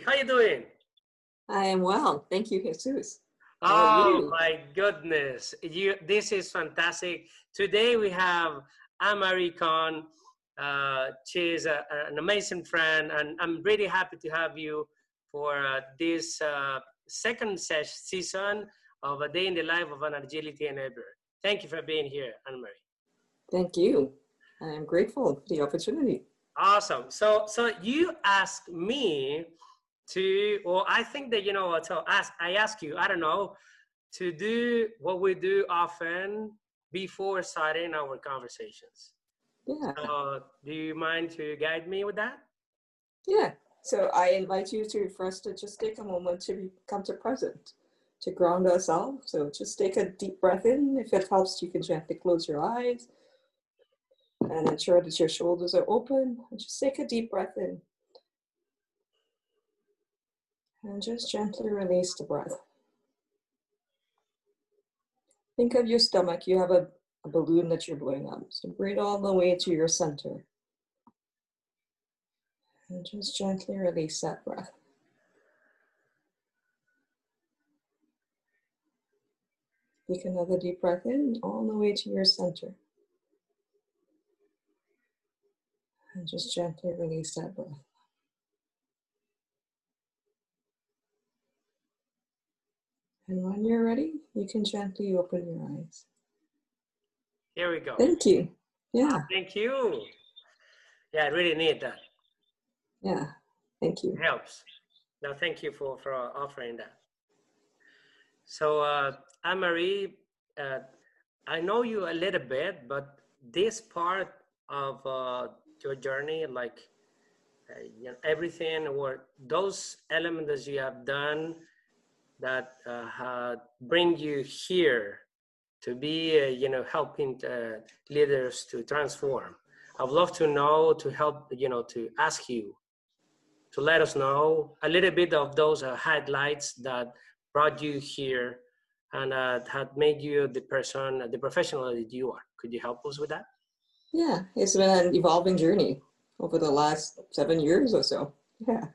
How you doing? I am well. Thank you, Jesus. Oh my goodness. You this is fantastic. Today we have Ann-Marie Kong. Uh, she's a, an amazing friend and I'm really happy to have you for uh, this uh, second season of A Day in the Life of an Agility Enabler. Thank you for being here, Ann-Marie. Thank you. I am grateful for the opportunity. Awesome. So, so you asked me to, or I think that you know what. So, ask I ask you. I don't know to do what we do often before starting our conversations. Yeah. So, do you mind to guide me with that? Yeah. So I invite you to first to just take a moment to come to present, to ground ourselves. So just take a deep breath in. If it helps, you can gently close your eyes and ensure that your shoulders are open. And just take a deep breath in. And just gently release the breath. Think of your stomach. You have a, a balloon that you're blowing up. So breathe all the way to your center. And just gently release that breath. Take another deep breath in all the way to your center. And just gently release that breath. And when you're ready, you can gently open your eyes. Here we go. Thank you. Yeah. Thank you. Yeah, I really need that. Yeah. Thank you. It helps. Now, thank you for, for offering that. So, uh, Ann-Marie, uh, I know you a little bit, but this part of uh, your journey, like uh, you know, everything or those elements that you have done that uh, bring you here to be, uh, you know, helping uh, leaders to transform. I'd love to know, to help, you know, to ask you to let us know a little bit of those uh, highlights that brought you here and uh, had made you the person, the professional that you are. Could you help us with that? Yeah, it's been an evolving journey over the last seven years or so. Yeah.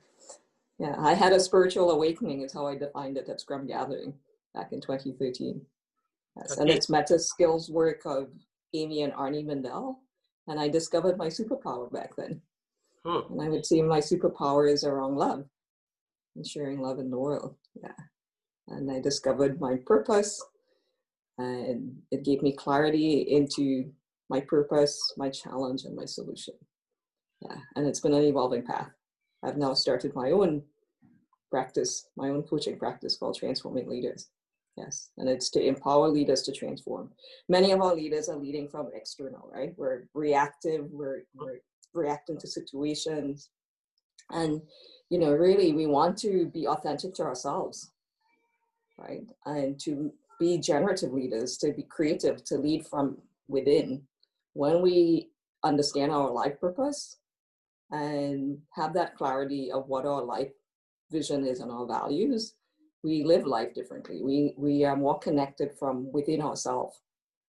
Yeah, I had a spiritual awakening, is how I defined it at Scrum Gathering back in 2013. Yes, okay. And it's meta skills work of Amy and Arnie Mindell. And I discovered my superpower back then. Hmm. And I would say my superpower is around love and sharing love in the world. Yeah. And I discovered my purpose and it gave me clarity into my purpose, my challenge, and my solution. Yeah, and it's been an evolving path. I've now started my own practice, my own coaching practice called Transforming Leaders. Yes, and it's to empower leaders to transform. Many of our leaders are leading from external, right? We're reactive, we're, we're reacting to situations. And, you know, really, we want to be authentic to ourselves, right? And to be generative leaders, to be creative, to lead from within when we understand our life purpose and have that clarity of what our life vision is and our values, we live life differently. We, we are more connected from within ourselves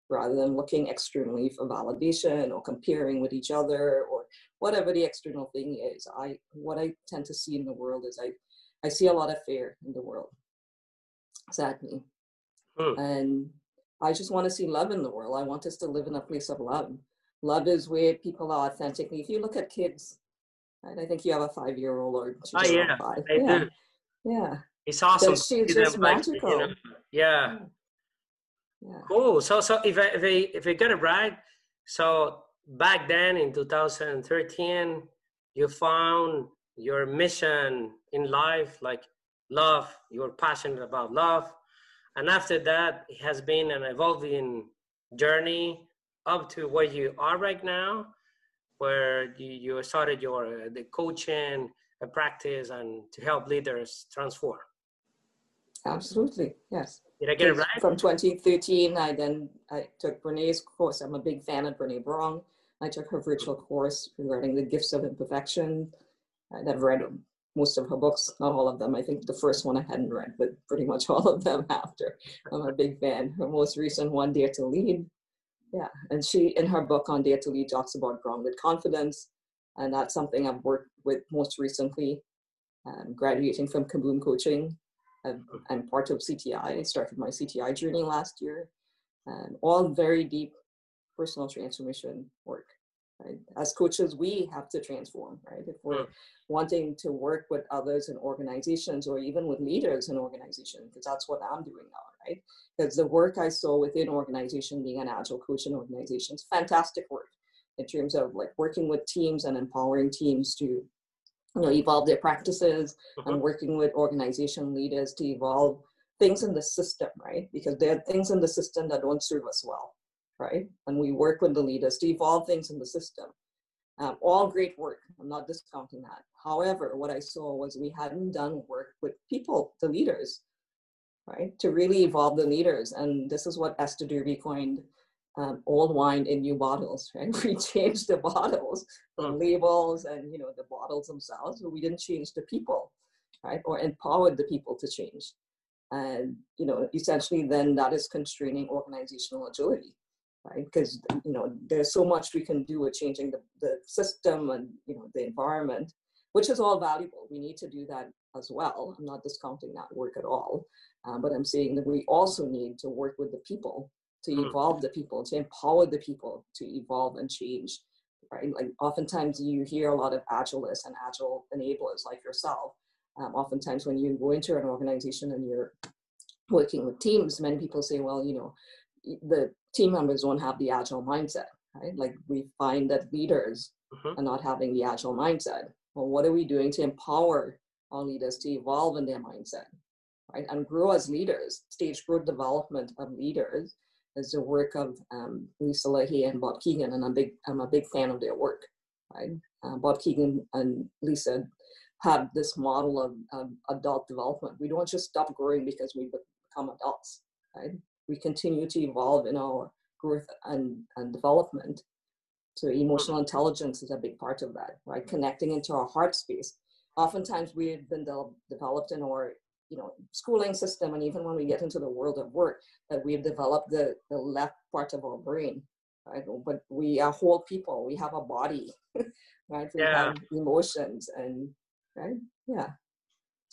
rather than looking externally for validation or comparing with each other or whatever the external thing is. I what I tend to see in the world is I, I see a lot of fear in the world, sadly. Hmm. And I just want to see love in the world. I want us to live in a place of love. Love is where people are authentically. If you look at kids, right, I think you have a five year old or oh, yeah, five. yeah. Do. yeah. It's awesome. she's just magical. You know, yeah. yeah. Cool. So, so if I, if I, if I got it right, so back then in 2013, you found your mission in life, like love, you were passionate about love and after that, it has been an evolving journey up to where you are right now, where you, you started your uh, the coaching a practice and to help leaders transform. Absolutely, yes. Did I get it right? From 2013, I then I took Brene's course. I'm a big fan of Brene Brown. I took her virtual course regarding the gifts of imperfection. I've read most of her books, not all of them. I think the first one I hadn't read, but pretty much all of them after. I'm a big fan. Her most recent one, Dare to Lead. Yeah, and she, in her book on Dare to Lead, talks about grounded confidence. And that's something I've worked with most recently. um, graduating from Kaboom Coaching. I'm, I'm part of CTI. I started my CTI journey last year. Um, all very deep personal transformation work. Right? As coaches, we have to transform, right? If we're mm. wanting to work with others in organizations or even with leaders in organizations, because that's what I'm doing now, right? Because the work I saw within organization, being an agile coach in organizations, fantastic work in terms of like working with teams and empowering teams to you know evolve their practices and mm-hmm. working with organization leaders to evolve things in the system right because there are things in the system that don't serve us well right? And we work with the leaders to evolve things in the system. Um, all great work. I'm not discounting that. However, what I saw was we hadn't done work with people, the leaders, right? To really evolve the leaders. And this is what Esther Derby coined um, old wine in new bottles, right? We changed the bottles, the hmm. labels, and you know the bottles themselves, but we didn't change the people, right? Or empowered the people to change. And you know, essentially, then that is constraining organizational agility right? Because you know there's so much we can do with changing the, the system and you know the environment, which is all valuable. We need to do that as well. I'm not discounting that work at all, uh, but I'm saying that we also need to work with the people to hmm. evolve the people, to empower the people to evolve and change. Right? Like oftentimes you hear a lot of agilists and agile enablers like yourself. Um, oftentimes when you go into an organization and you're working with teams, many people say, well, you know, the team members don't have the agile mindset, right? Like we find that leaders mm-hmm. are not having the agile mindset. Well, what are we doing to empower our leaders to evolve in their mindset, right? And grow as leaders. Stage growth development of leaders is the work of um, Lisa Lahey and Bob Kegan, and I'm big. I'm a big fan of their work. Right? Uh, Bob Kegan and Lisa have this model of, of adult development. We don't just stop growing because we become adults. Right? We continue to evolve in our growth and, and development. So emotional intelligence is a big part of that, right? Mm-hmm. Connecting into our heart space. Oftentimes we've been de- developed in our you know schooling system and even when we get into the world of work that we've developed the, the left part of our brain right but we are whole people we have a body right we yeah. have emotions and right yeah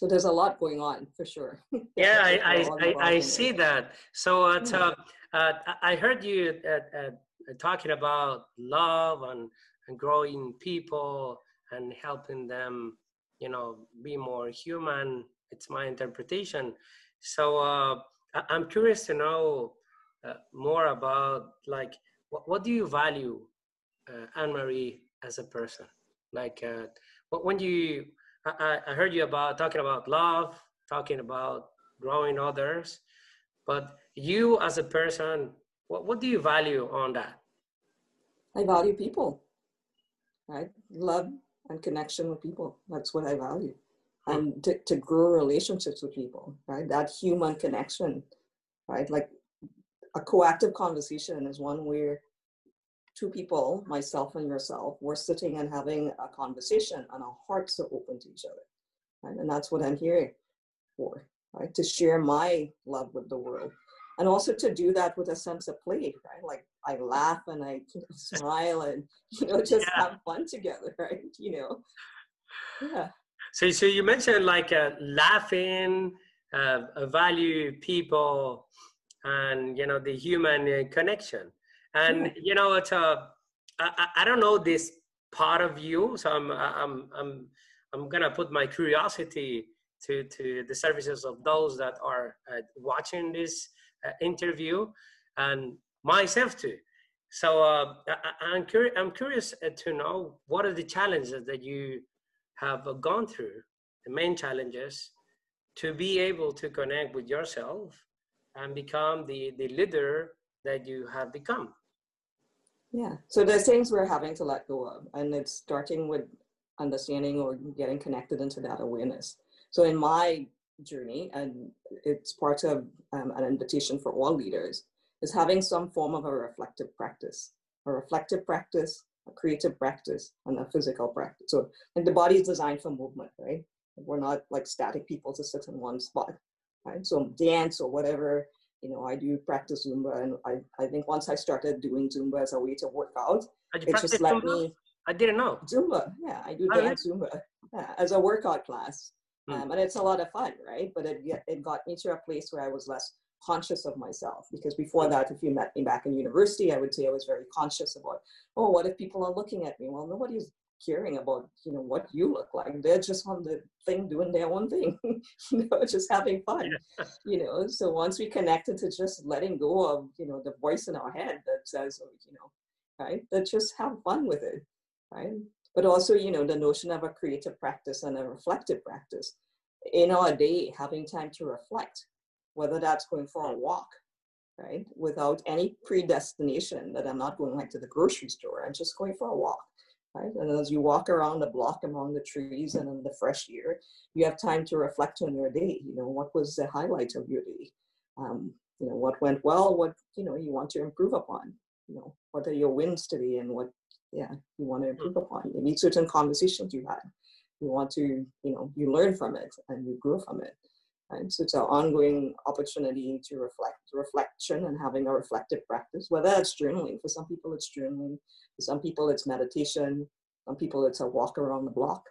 so there's a lot going on for sure. yeah, I, I, I, I see that. So uh, yeah. uh, uh, I heard you uh, uh, talking about love and, and growing people and helping them, you know, be more human. It's my interpretation. So uh, I'm curious to know more about like what, what do you value, Ann Marie, as a person? Like when do you I, I heard you about talking about love, talking about growing others, but you as a person, what, what do you value on that? I value people, right? Love and connection with people. That's what I value. And to, to grow relationships with people, right? That human connection, right? Like a coactive conversation is one where two people, myself and yourself, we're sitting and having a conversation and our hearts are open to each other. Right? And that's what I'm here for, right? To share my love with the world. And also to do that with a sense of play, right? Like I laugh and I you know, smile and, you know, just yeah. have fun together, right? You know, yeah. So, so you mentioned like uh, laughing, uh, value people, and you know the human uh, connection and you know it's a I, I don't know this part of you so i'm i'm i'm i'm gonna put my curiosity to to the services of those that are uh, watching this uh, interview and myself too. So uh, I, am curious i'm curious uh, to know what are the challenges that you have gone through the main challenges to be able to connect with yourself and become the the leader that you have become yeah. So there's things we're having to let go of, and it's starting with understanding or getting connected into that awareness. So in my journey, and it's part of um, an invitation for all leaders, is having some form of a reflective practice, a reflective practice, a creative practice, and a physical practice. So, and the body is designed for movement, right? We're not like static people to sit in one spot, right? So dance or whatever you know, I do practice Zumba, and I, I think once I started doing Zumba as a way to work out, it just let Zumba? me. I didn't know Zumba. Yeah, I do oh, dance Zumba yeah, as a workout class. Hmm. Um, and it's a lot of fun, right? But it, it got me to a place where I was less conscious of myself because before that if you met me back in university i would say i was very conscious about oh what if people are looking at me well nobody's caring about you know what you look like they're just on the thing doing their own thing you know just having fun yeah. you know so once we connected to just letting go of you know the voice in our head that says oh, you know right that just have fun with it right but also you know the notion of a creative practice and a reflective practice in our day having time to reflect whether that's going for a walk, right? Without any predestination that I'm not going like to the grocery store, I'm just going for a walk, right? And as you walk around the block among the trees and in the fresh air, you have time to reflect on your day. You know, what was the highlight of your day? Um, you know, what went well, what, you know, you want to improve upon, you know, what are your wins today and what, yeah, you want to hmm. improve upon. Maybe certain conversations you had. You want to, you know, you learn from it and you grow from it. Right? So it's an ongoing opportunity to reflect, reflection and having a reflective practice, whether it's journaling. For some people, it's journaling. For some people, it's meditation. Some people, it's a walk around the block.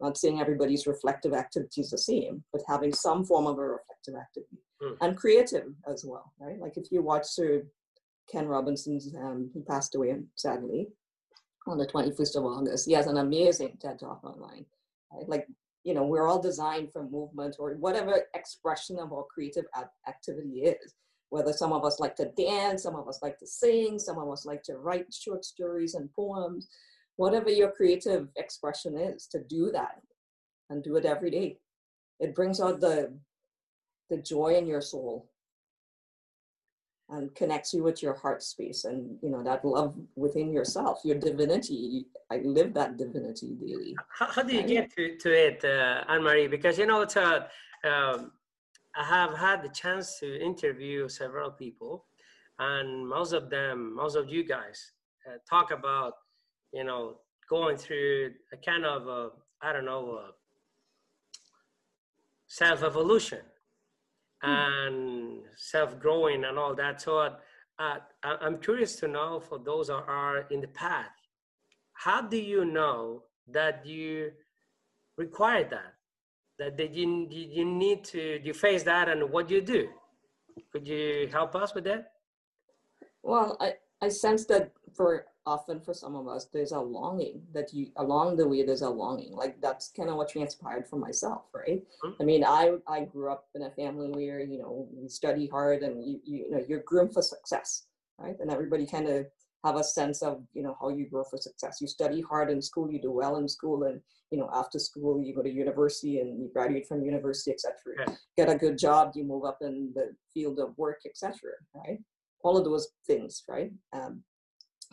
Not saying everybody's reflective activity is the same, but having some form of a reflective activity mm. and creative as well, right? Like if you watch Sir Ken Robinson's, um, he passed away sadly on the 21st of August. He has an amazing TED talk online. Right? Like you know we're all designed for movement or whatever expression of our creative activity is. Whether some of us like to dance some of us like to sing some of us like to write short stories and poems whatever your creative expression is to do that and do it every day. It brings out the the joy in your soul and connects you with your heart space and you know that love within yourself your divinity. I live that divinity daily how, how do you get to, to it uh, ann-marie? Because you know it's a um, i have had the chance to interview several people and most of them most of you guys uh, talk about you know going through a kind of I don't know self evolution Hmm. And self-growing and all that. So uh, I'm curious to know for those that are in the path, how do you know that you require that? That, that you, you need to you face that and what you do? Could you help us with that? Well, I, I sense that for often for some of us there's a longing that you along the way there's a longing. Like that's kind of what transpired for myself right? Mm-hmm. i mean i i grew up in a family where you know we study hard and you you know you're groomed for success right? And everybody kind of have a sense of you know how you grow for success. You study hard in school you do well in school and you know after school you go to university and you graduate from university etc yeah. get a good job you move up in the field of work etc right? All of those things right? Um,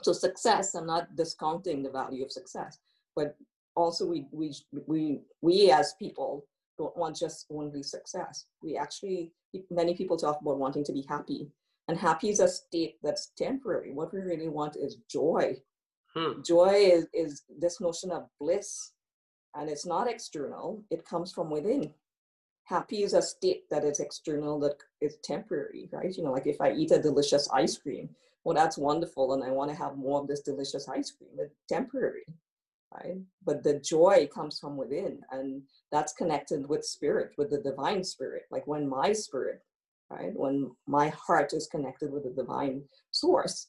so success, I'm not discounting the value of success, but also we we we we as people don't want just only success. We actually many people talk about wanting to be happy, and happy is a state that's temporary. What we really want is joy. Hmm. Joy is is this notion of bliss, and it's not external. It comes from within. Happy is a state that is external, that is temporary, right? You know, like if I eat a delicious ice cream, well, that's wonderful, and I want to have more of this delicious ice cream. It's temporary, right? But the joy comes from within, and that's connected with spirit, with the divine spirit. Like when my spirit, right, when my heart is connected with the divine source,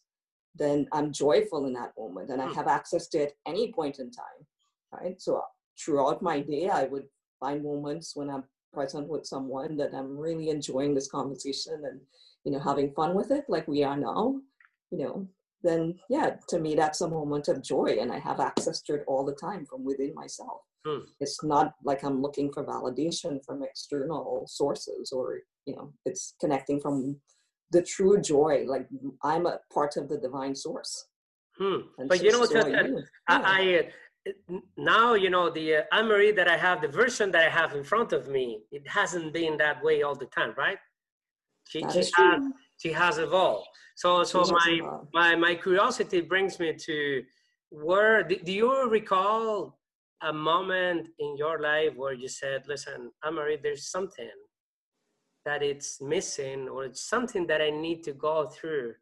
then I'm joyful in that moment, and I hmm. have access to it any point in time, right? So throughout my day, I would find moments when I'm present with someone that I'm really enjoying this conversation and you know having fun with it, like we are now you know, then yeah, to me that's a moment of joy, and I have access to it all the time from within myself. Hmm. It's not like I'm looking for validation from external sources, or you know, it's connecting from the true joy. Like I'm a part of the divine source. Hmm. But you know? Yeah. I, I now you know the uh, Ann-Marie that I have, the version that I have in front of me. It hasn't been that way all the time, right? She, she has, she has evolved. So, so my, my, my curiosity brings me to where, do, you recall a moment in your life where you said, listen, Ann-Marie, there's something that it's missing or it's something that I need to go through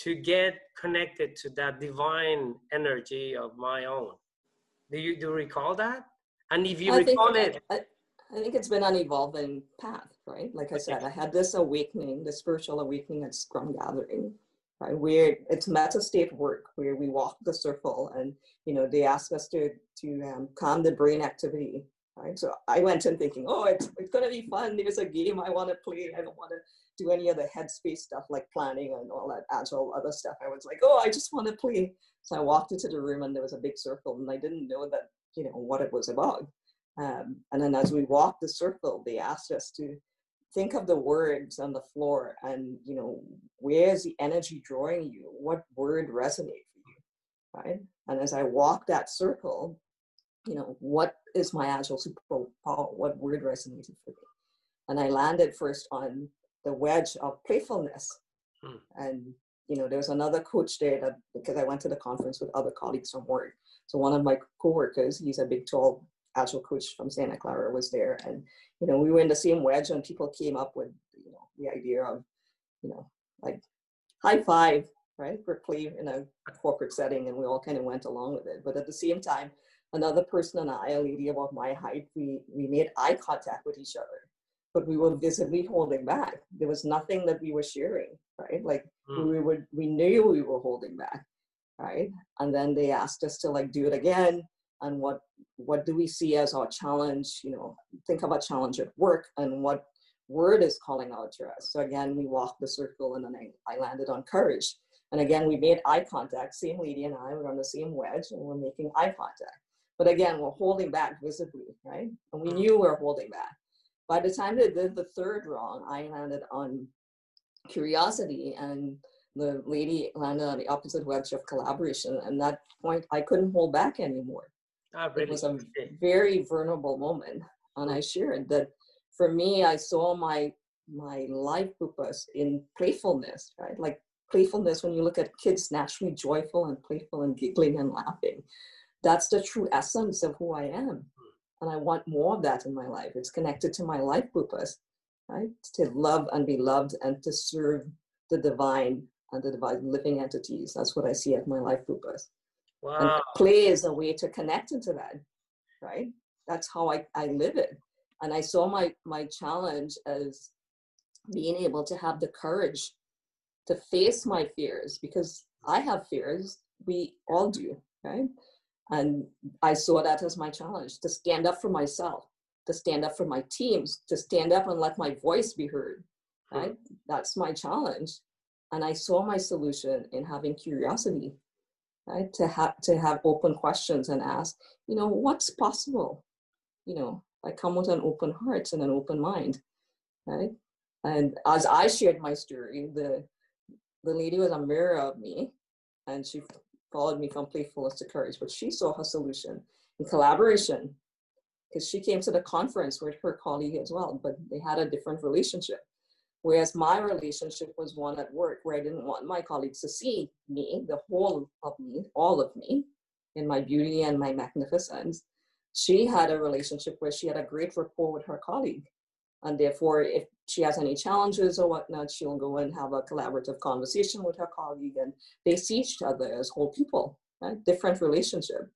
to get connected to that divine energy of my own. Do you do you recall that? And if you I recall it, I, I think it's been an evolving path, right? Like I said, I had this awakening, the spiritual awakening at Scrum Gathering, right? Where it's meta state work, where we walk the circle, and you know they ask us to to um, calm the brain activity, right? So I went in thinking, oh, it's it's gonna be fun. There's a game I want to play. I don't want to do any of the headspace stuff like planning and all that agile other stuff. I was like, oh, I just want to play. So I walked into the room and there was a big circle, and I didn't know that you know what it was about. Um, and then as we walked the circle, they asked us to think of the words on the floor and, you know, where's the energy drawing you? What word resonates for you, right? And as I walk that circle, you know, what is my agile superpower? What word resonated for me? And I landed first on the wedge of playfulness. Hmm. And, you know, there was another coach there that, because I went to the conference with other colleagues from work. So one of my coworkers, he's a big, tall agile coach from Santa Clara was there. And, you know, we were in the same wedge and people came up with, you know, the idea of, you know, like high five, right? For play in a corporate setting and we all kind of went along with it. But at the same time, another person and I, a lady about my height, we, we made eye contact with each other, but we were visibly holding back. There was nothing that we were sharing, right? Like mm. we would, we knew we were holding back, right? And then they asked us to like do it again and what what do we see as our challenge you know think about challenge at work and what word is calling out to us so again we walked the circle and then I, I landed on courage. And again we made eye contact same lady and i were on the same wedge and we're making eye contact. But again we're holding back visibly right? And we mm-hmm. knew we were holding back. By the time they did the third wrong i landed on curiosity and the lady landed on the opposite wedge of collaboration. And that point i couldn't hold back anymore Ah, really? It was a very vulnerable moment, and I shared that for me, I saw my my life purpose in playfulness, right? Like playfulness. When you look at kids, naturally joyful and playful and giggling and laughing, that's the true essence of who I am, and I want more of that in my life. It's connected to my life purpose, right? To love and be loved and to serve the divine and the divine living entities. That's what I see as my life purpose. Wow. And play is a way to connect into that, right? That's how I, I live it. And I saw my, my challenge as being able to have the courage to face my fears because I have fears. We all do, right? And I saw that as my challenge to stand up for myself, to stand up for my teams, to stand up and let my voice be heard, hmm. right? That's my challenge. And I saw my solution in having curiosity right? To have to have open questions and ask, you know, what's possible? You know, I come with an open heart and an open mind, right? And as I shared my story, the the lady was a mirror of me, and she followed me from playfulness to courage. But she saw her solution in collaboration, because she came to the conference with her colleague as well, but they had a different relationship. Whereas my relationship was one at work where I didn't want my colleagues to see me, the whole of me, all of me, in my beauty and my magnificence. She had a relationship where she had a great rapport with her colleague. And therefore, if she has any challenges or whatnot, she'll go and have a collaborative conversation with her colleague and they see each other as whole people, right? different relationship.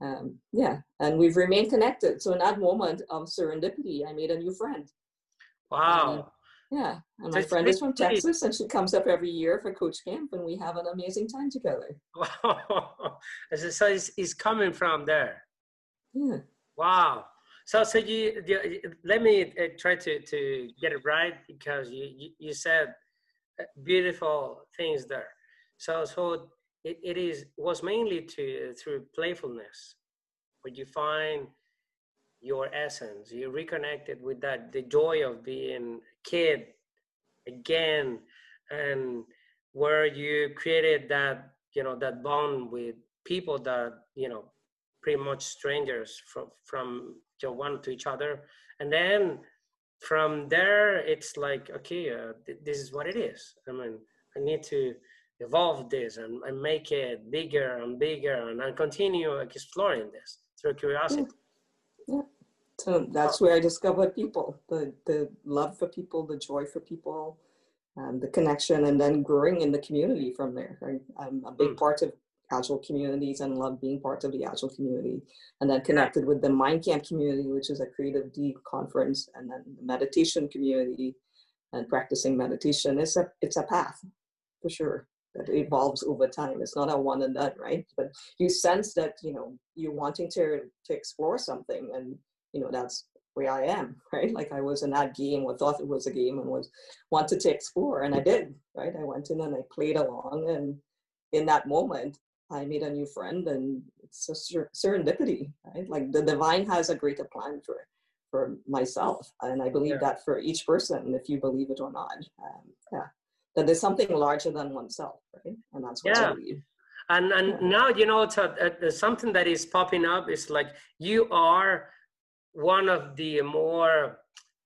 Um, yeah, and we've remained connected. So in that moment of serendipity, I made a new friend. Wow. Yeah, and my friend is from Texas, and she comes up every year for Coach Camp, and we have an amazing time together. Wow! so he's, he's coming from there. Yeah. Wow. So, so you, you let me uh, try to, to get it right because you, you, you said uh, beautiful things there. So, so it, it is was mainly to through playfulness, where you find your essence. You reconnected with that the joy of being kid again and where you created that you know that bond with people that you know pretty much strangers from from you know, one to each other and then from there it's like okay uh, th- this is what it is i mean i need to evolve this and, and make it bigger and bigger and, and continue exploring this through curiosity yeah. Yeah. So that's where I discovered people, the the love for people, the joy for people, um, the connection, and then growing in the community from there. I, am a big mm. part of Agile communities and love being part of the Agile community. And then connected with the Mind Camp community, which is a creative D conference, and then the meditation community and practicing meditation. It's a it's a path for sure that evolves over time. It's not a one and done, right? But you sense that, you know, you're wanting to to explore something and you know that's where I am, right? Like I was in that game or thought it was a game and was wanted to explore and I did, right? I went in and I played along and in that moment I made a new friend and it's a ser- serendipity, right? Like the divine has a greater plan for for myself. And I believe yeah. that for each person, if you believe it or not. Um, yeah. That there's something larger than oneself, right? And that's what yeah. I believe. And and yeah. now you know it's a, a, something that is popping up is like you are one of the more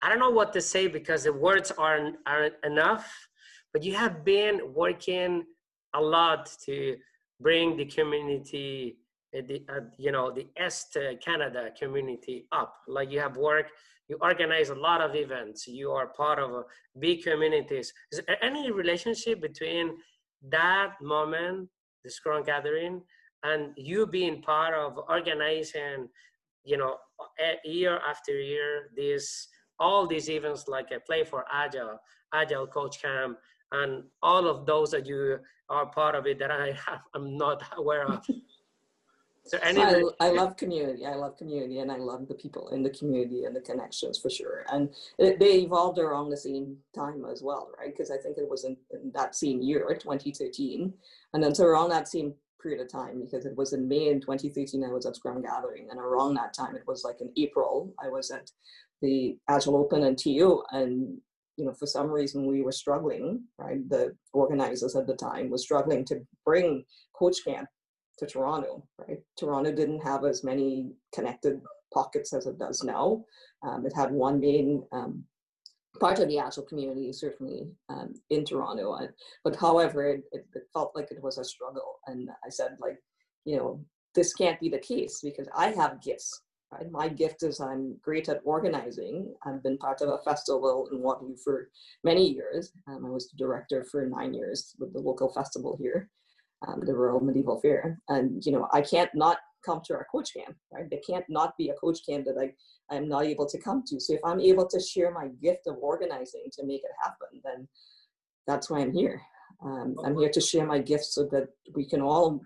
I don't know what to say because the words aren't aren't enough, but you have been working a lot to bring the community uh, the uh, you know the Est Canada community up. Like you have work, you organize a lot of events. You are part of big communities. Is there any relationship between that moment, the Scrum Gathering, and you being part of organizing you know year after year these all these events like a Play4Agile agile coach camp and all of those that you are part of it that i have, i'm not aware of so any I, I love community i love community and i love the people in the community and the connections for sure and it, they evolved around the same time as well right? Because i think it was in, in that same year 2013 and then so around that same period of time because it was in May in 2013 I was at Scrum Gathering and around that time it was like in April I was at the Agile Open and TU and you know for some reason we were struggling right? The organizers at the time was struggling to bring coach camp to Toronto right Toronto didn't have as many connected pockets as it does now um, it had one main um, part of the Agile community, certainly um, in Toronto. And, but however, it, it, it, felt like it was a struggle. And I said, like, you know, this can't be the case because I have gifts. Right? My gift is I'm great at organizing. I've been part of a festival in Waterloo for many years. Um, I was the director for nine years with the local festival here, um, the Royal Medieval Fair. And, you know, I can't not come to our coach camp, right? There can't not be a coach camp that I I'm not able to come to. So if I'm able to share my gift of organizing to make it happen, then that's why I'm here. Um, I'm here to share my gifts so that we can all,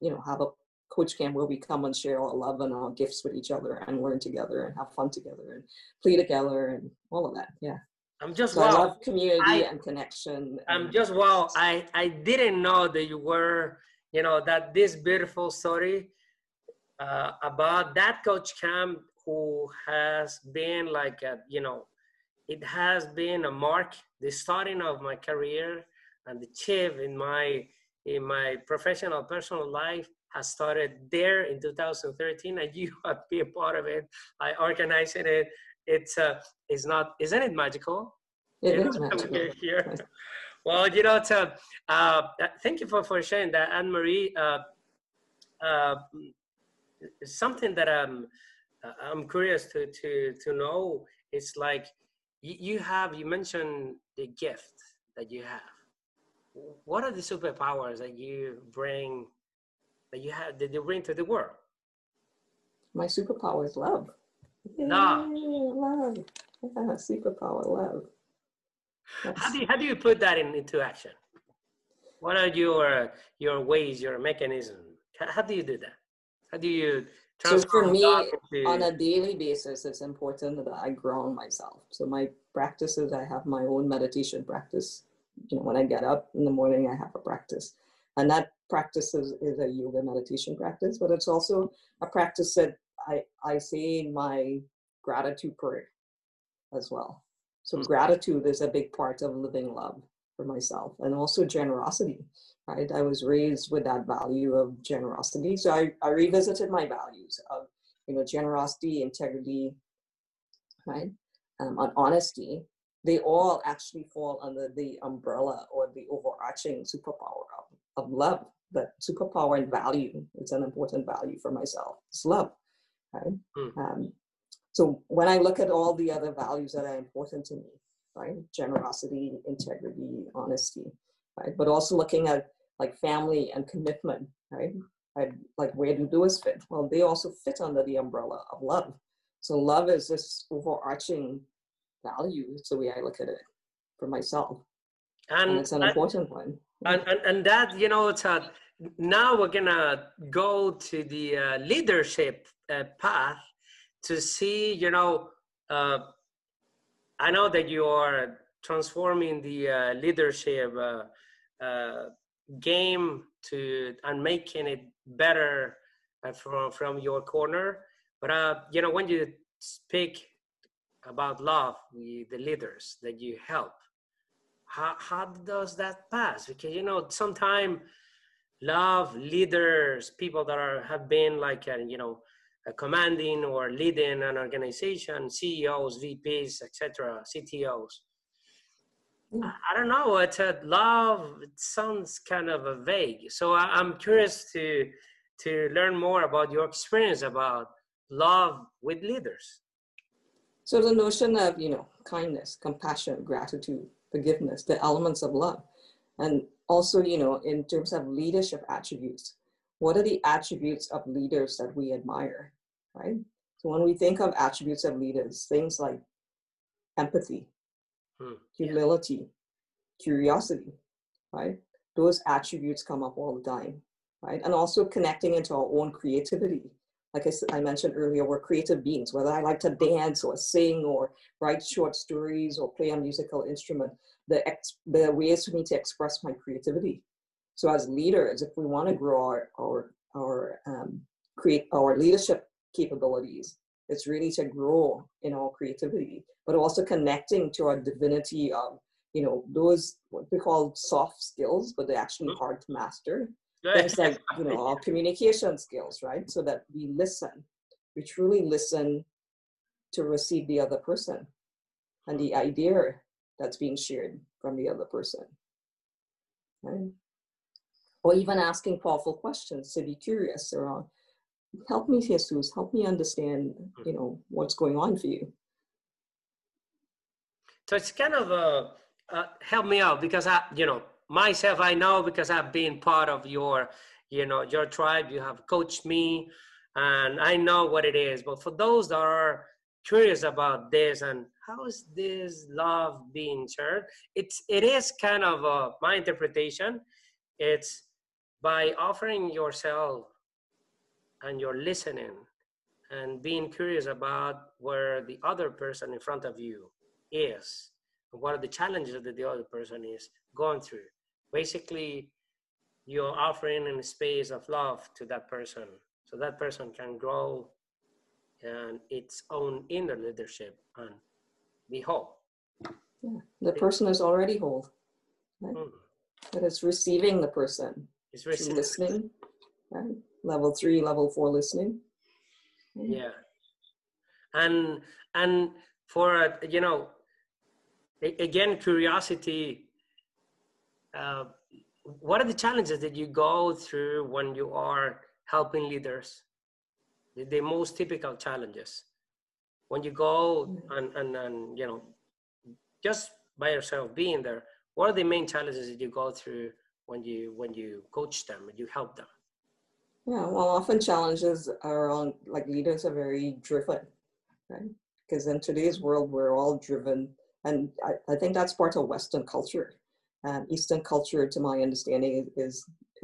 you know, have a coach camp where we come and share our love and our gifts with each other and learn together and have fun together and play together and all of that. Yeah. I'm just so wow. I love community I, and connection. I'm just wow. I I didn't know that you were, you know, that this beautiful story uh, about that coach camp who has been like a, you know it has been a mark the starting of my career and the chief in my in my professional personal life has started there in 2013 and you have been a part of it i organized it it's uh it's not isn't it magical it is magical. here well you know to, uh, thank you for, for sharing that ann-marie uh, uh, something that um I'm curious to to to know. It's like you, you have you mentioned the gift that you have. What are the superpowers that you bring that you have that you bring to the world? My superpower is love. Love. love. Yeah, superpower love. How do you, how do you put that in, into action? What are your your ways, your mechanism? How do you do that? How do you so for me, on a daily basis, it's important that I ground myself. So my practices, I have my own meditation practice. You know, when I get up in the morning, I have a practice, and that practice is, is a yoga meditation practice. But it's also a practice that I I say in my gratitude prayer as well. So mm-hmm. gratitude is a big part of living love for myself, and also generosity right? I was raised with that value of generosity. So I, I revisited my values of, you know, generosity, integrity, right? Um, on honesty. They all actually fall under the umbrella or the overarching superpower of, of love. But superpower and value is an important value for myself. It's love, right? Mm. Um, so when I look at all the other values that are important to me, right? Generosity, integrity, honesty, right? But also looking at like family and commitment, right? I, like where do those fit? Well, they also fit under the umbrella of love. So love is this overarching value. It's the way I look at it for myself. And, and it's an important one. And, and, and that, you know, it's a, now we're gonna go to the uh, leadership uh, path to see, you know, uh, I know that you are transforming the uh, leadership uh, uh, game to and making it better from from your corner. But you know, when you speak about love, the, the leaders that you help, how how does that pass? Because you know, sometimes love leaders, people that are have been like you know commanding or leading an organization, CEOs, VPs, etc., CTOs. Mm. I don't know. It's a love. It sounds kind of a vague. So I, am curious to to learn more about your experience about love with leaders. So the notion of you know kindness, compassion, gratitude, forgiveness, the elements of love, and also you know in terms of leadership attributes what are the attributes of leaders that we admire, right? So when we think of attributes of leaders, things like empathy, hmm. humility, curiosity, right? Those attributes come up all the time, right? And also connecting into our own creativity. Like I, I mentioned earlier, we're creative beings, whether I like to dance or sing or write short stories or play a musical instrument, the, ex, the ways for me to express my creativity so as leaders, if we want to grow our our, our um, create our leadership capabilities, it's really to grow in our creativity, but also connecting to our divinity of you know those what we call soft skills, but they're actually mm-hmm. hard to master. Things like you know our communication skills, right? So that we listen, we truly listen to receive the other person and the idea that's being shared from the other person. Right? Or even asking powerful questions to be curious around help me jesus help me understand hmm. you know what's going on for you. So it's kind of a uh, help me out because i you know myself i know because i've been part of your you know your tribe you have coached me and i know what it is. But for those that are curious about this and how is this love being shared? It's it is kind of uh, my interpretation. It's by offering yourself and your listening and being curious about where the other person in front of you is what are the challenges that the other person is going through basically you're offering in a space of love to that person so that person can grow and its own inner leadership and be whole yeah, the person is already whole right? mm. but it's receiving the person it's very listening, right? Level three, level four listening. Yeah, and and for uh, you know, again, curiosity. Uh, what are the challenges that you go through when you are helping leaders? The, the most typical challenges when you go and, and and you know, just by yourself being there. What are the main challenges that you go through when you when you coach them and you help them? Yeah well often challenges are on like leaders are very driven right? Because in today's world we're all driven and i, I think that's part of western culture. Um, eastern culture to my understanding is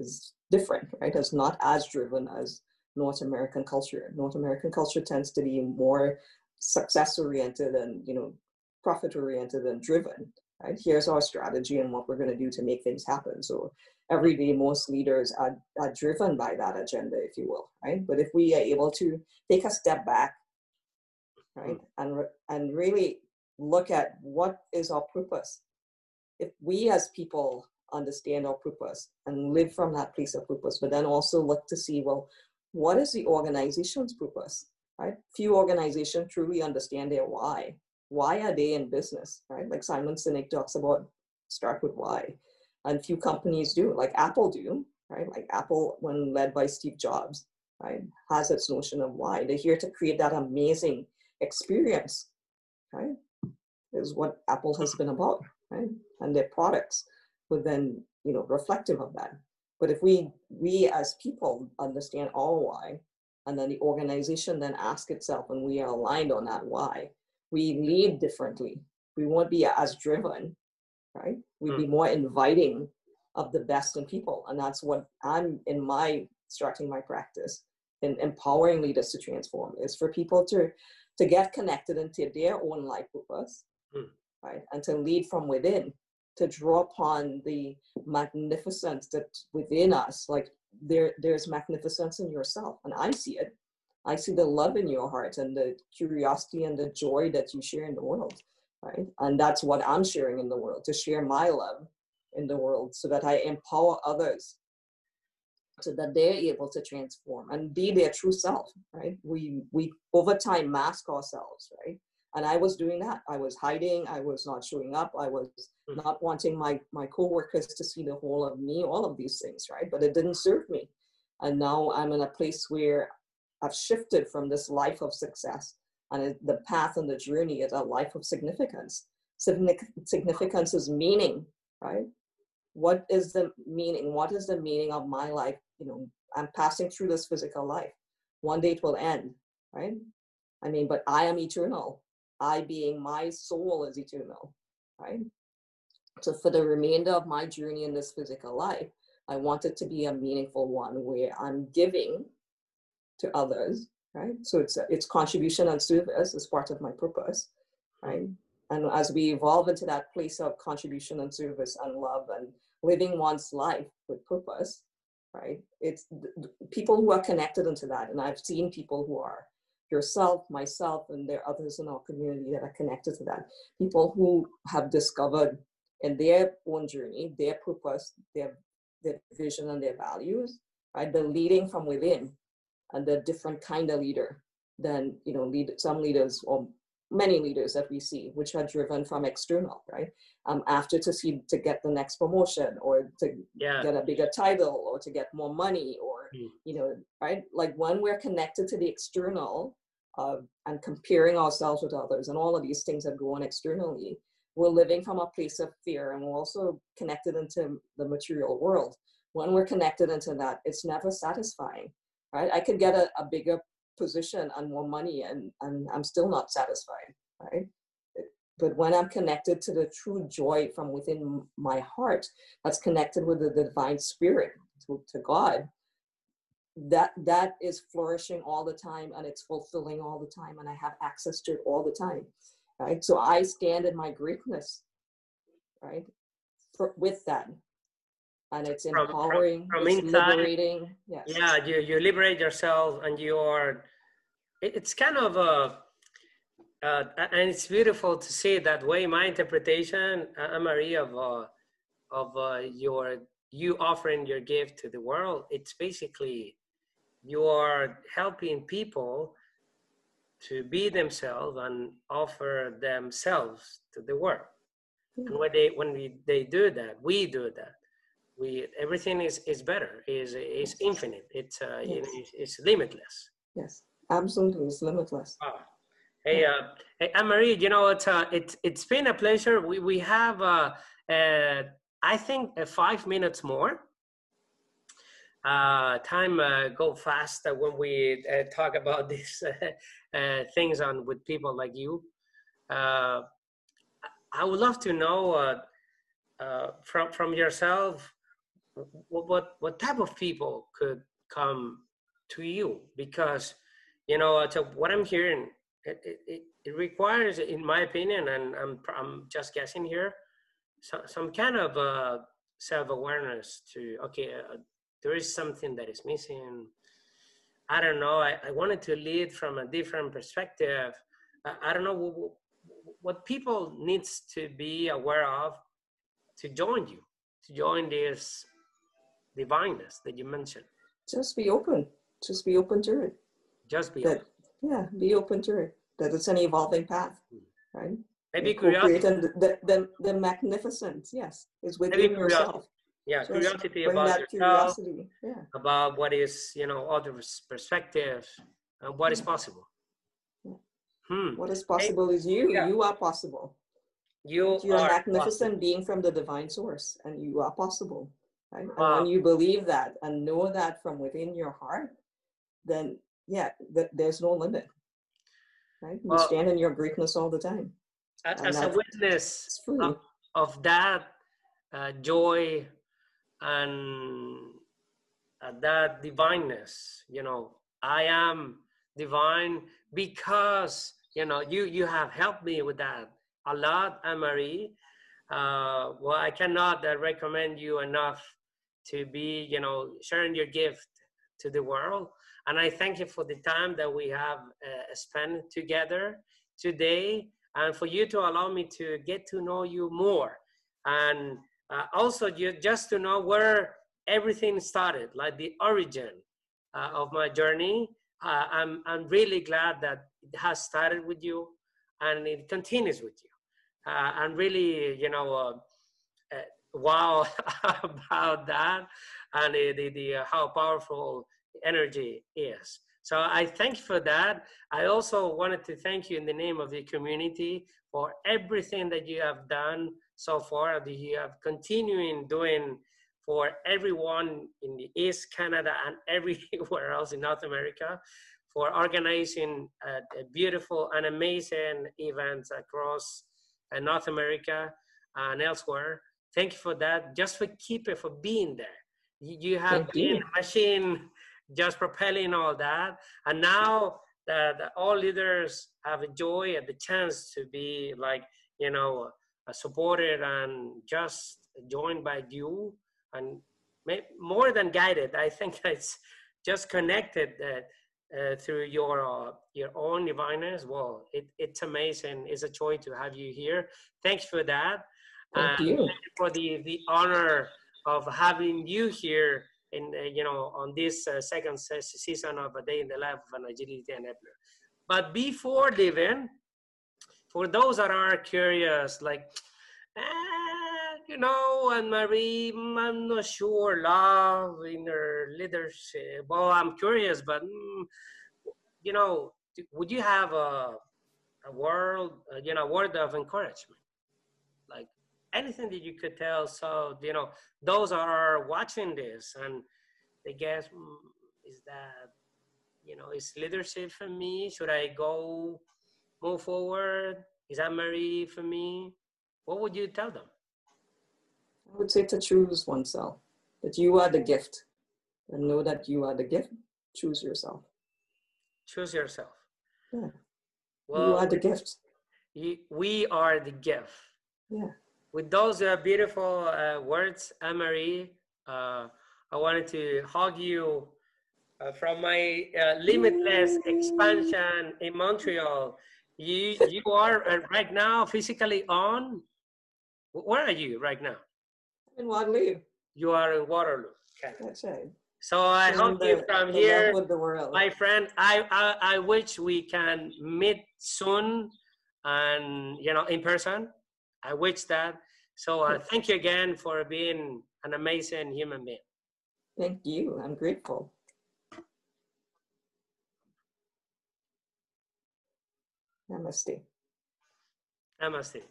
is different right? It's not as driven as north american culture. North american culture tends to be more success oriented and you know profit oriented and driven right? Here's our strategy and what we're going to do to make things happen. So every day, most leaders are, are driven by that agenda, if you will, right? But if we are able to take a step back, right, mm. and, and really look at what is our purpose, if we as people understand our purpose and live from that place of purpose, but then also look to see, well, what is the organization's purpose, right? Few organizations truly understand their why why are they in business, right? Like Simon Sinek talks about start with why. And few companies do, like Apple do, right? Like Apple, when led by Steve Jobs, right, has its notion of why. They're here to create that amazing experience, right? Is what Apple has been about, right? And their products would then, you know, reflective of that. But if we we as people understand our why, and then the organization then ask itself, and we are aligned on that why, we lead differently. We won't be as driven, right? We'd be more inviting of the best in people, and that's what I'm in my starting my practice in empowering leaders to transform is for people to to get connected into their own life purpose, mm. right, and to lead from within, to draw upon the magnificence that's within us. Like there, there's magnificence in yourself, and I see it. I see the love in your heart and the curiosity and the joy that you share in the world, right? And that's what I'm sharing in the world to share my love in the world, so that I empower others so that they're able to transform and be their true self right? We we over time mask ourselves right? And i was doing that. I was hiding. I was not showing up. I was mm. not wanting my my coworkers to see the whole of me all of these things right? But it didn't serve me. And now i'm in a place where i've shifted from this life of success and the path and the journey is a life of significance. Significance is meaning right? What is the meaning? What is the meaning of my life? You know i'm passing through this physical life. One day it will end right? I mean but i am eternal. I being my soul is eternal right? So for the remainder of my journey in this physical life i want it to be a meaningful one where i'm giving to others right so it's it's contribution and service is part of my purpose right and as we evolve into that place of contribution and service and love and living one's life with purpose right? It's people who are connected into that. And I've seen people who are yourself, myself, and there are others in our community that are connected to that. People who have discovered in their own journey, their purpose, their, their vision and their values, right? The leading from within and the different kind of leader than, you know, lead some leaders or many leaders that we see, which are driven from external, right? Um, after to see to get the next promotion or to yeah. get a bigger title or to get more money or mm. you know, right? Like when we're connected to the external uh, and comparing ourselves with others and all of these things that go on externally, we're living from a place of fear and we're also connected into the material world. When we're connected into that, it's never satisfying, right? I could get a, a bigger position and more money and, and I'm still not satisfied, right? But when I'm connected to the true joy from within my heart, that's connected with the divine spirit, to, to God, that that is flourishing all the time and it's fulfilling all the time and I have access to it all the time. Right. So I stand in my greatness, right? For, with that and it's empowering, from, from, from it's inside, liberating. Yes. Yeah, you you liberate yourself, and you are. It's kind of a, uh, and it's beautiful to see that way. My interpretation, uh, Marie, of uh, of uh, your you offering your gift to the world, it's basically you are helping people to be themselves and offer themselves to the world. Mm-hmm. And when they when we, they do that, we do that we everything is is better is is infinite. It's uh yes. you know, it's, it's, limitless. Yes absolutely it's limitless. Wow. hey uh hey Ann-Marie you know it's uh it's it's been a pleasure. We we have uh, uh i think uh, five minutes more. Uh time uh, go fast uh, when we uh, talk about these uh, uh, things on with people like you. Uh i would love to know uh, uh, from from yourself what, what, type of people could come to you? Because, you know, to what I'm hearing, it, it, it requires, in my opinion, and I'm, I'm just guessing here, some, some kind of uh, self-awareness to, okay, uh, there is something that is missing. I don't know. I, I wanted to lead from a different perspective. I, I don't know what, what people needs to be aware of to join you, to join this divineness that you mentioned? Just be open. Just be open to it. Just be that, open. Yeah, be open to it. That it's an evolving path, hmm. right? Maybe curiosity. And the, the, the magnificence, yes, is within Maybe yourself. Yeah, Just curiosity about yourself, curiosity. Yeah. about what is, you know, other perspective, and what is possible. Hmm. What is possible hey, is you. Yeah. You are possible. You You're are a magnificent being from the divine source, and you are possible Right? Wow. And when you believe that and know that from within your heart, then yeah, th- there's no limit. Right? You Well- stand in your greatness all the time. As, as a witness of, of that uh, joy and uh, that divineness, you know, I am divine because you know you you have helped me with that a lot, Ann Marie. Uh, well, I cannot uh, recommend you enough to be, you know, sharing your gift to the world. And I thank you for the time that we have uh, spent together today and for you to allow me to get to know you more. And uh, also you, just to know where everything started, like the origin uh, of my journey. Uh, I'm, I'm really glad that it has started with you and it continues with you. Uh, I'm really, you know, uh, wow about that and the, the, the uh, how powerful energy is. So I thank you for that. I also wanted to thank you in the name of the community for everything that you have done so far, that you have continuing doing for everyone in the East Canada and everywhere else in North America for organizing uh, beautiful and amazing events across uh, North America and elsewhere. Thank you for that. Just for keeping for being there. You, have Thank been you. a machine just propelling all that, and now that all leaders have a joy and the chance to be like you know uh, supported and just joined by you and more than guided. I think it's just connected uh, uh, through your uh, your own divineness. Well, it, it's amazing. It's a joy to have you here. Thanks for that. Thank And you. for the the honor of having you here in uh, you know on this uh, second se- season of a day in the life of an agility enabler. But before leaving, for those that are curious, like, eh, you know, and Marie, I'm not sure, love in her leadership. Well, I'm curious, but mm, you know, would you have a a word, uh, you know, word of encouragement, anything that you could tell? So you know, those are watching this and they guess, mm, is that you know, is leadership for me? Should I go move forward? Is that Marie for me? What would you tell them? I would say to choose oneself, that you are the gift, and know that you are the gift. Choose yourself. Choose yourself. Yeah. Well, you are the gift. you- we are the gift. Yeah. With those uh, beautiful uh, words, Ann-Marie, uh, I wanted to hug you uh, from my uh, limitless expansion in Montreal. You you are uh, right now physically on. Where are you right now? In Waterloo. You are in Waterloo. Okay. That's right. So I Sharing hope you from the here, the world. my friend. I, I I wish we can meet soon, and you know, in person. I wish that. So uh, thank you again for being an amazing human being. Thank you. I'm grateful. Namaste. Namaste.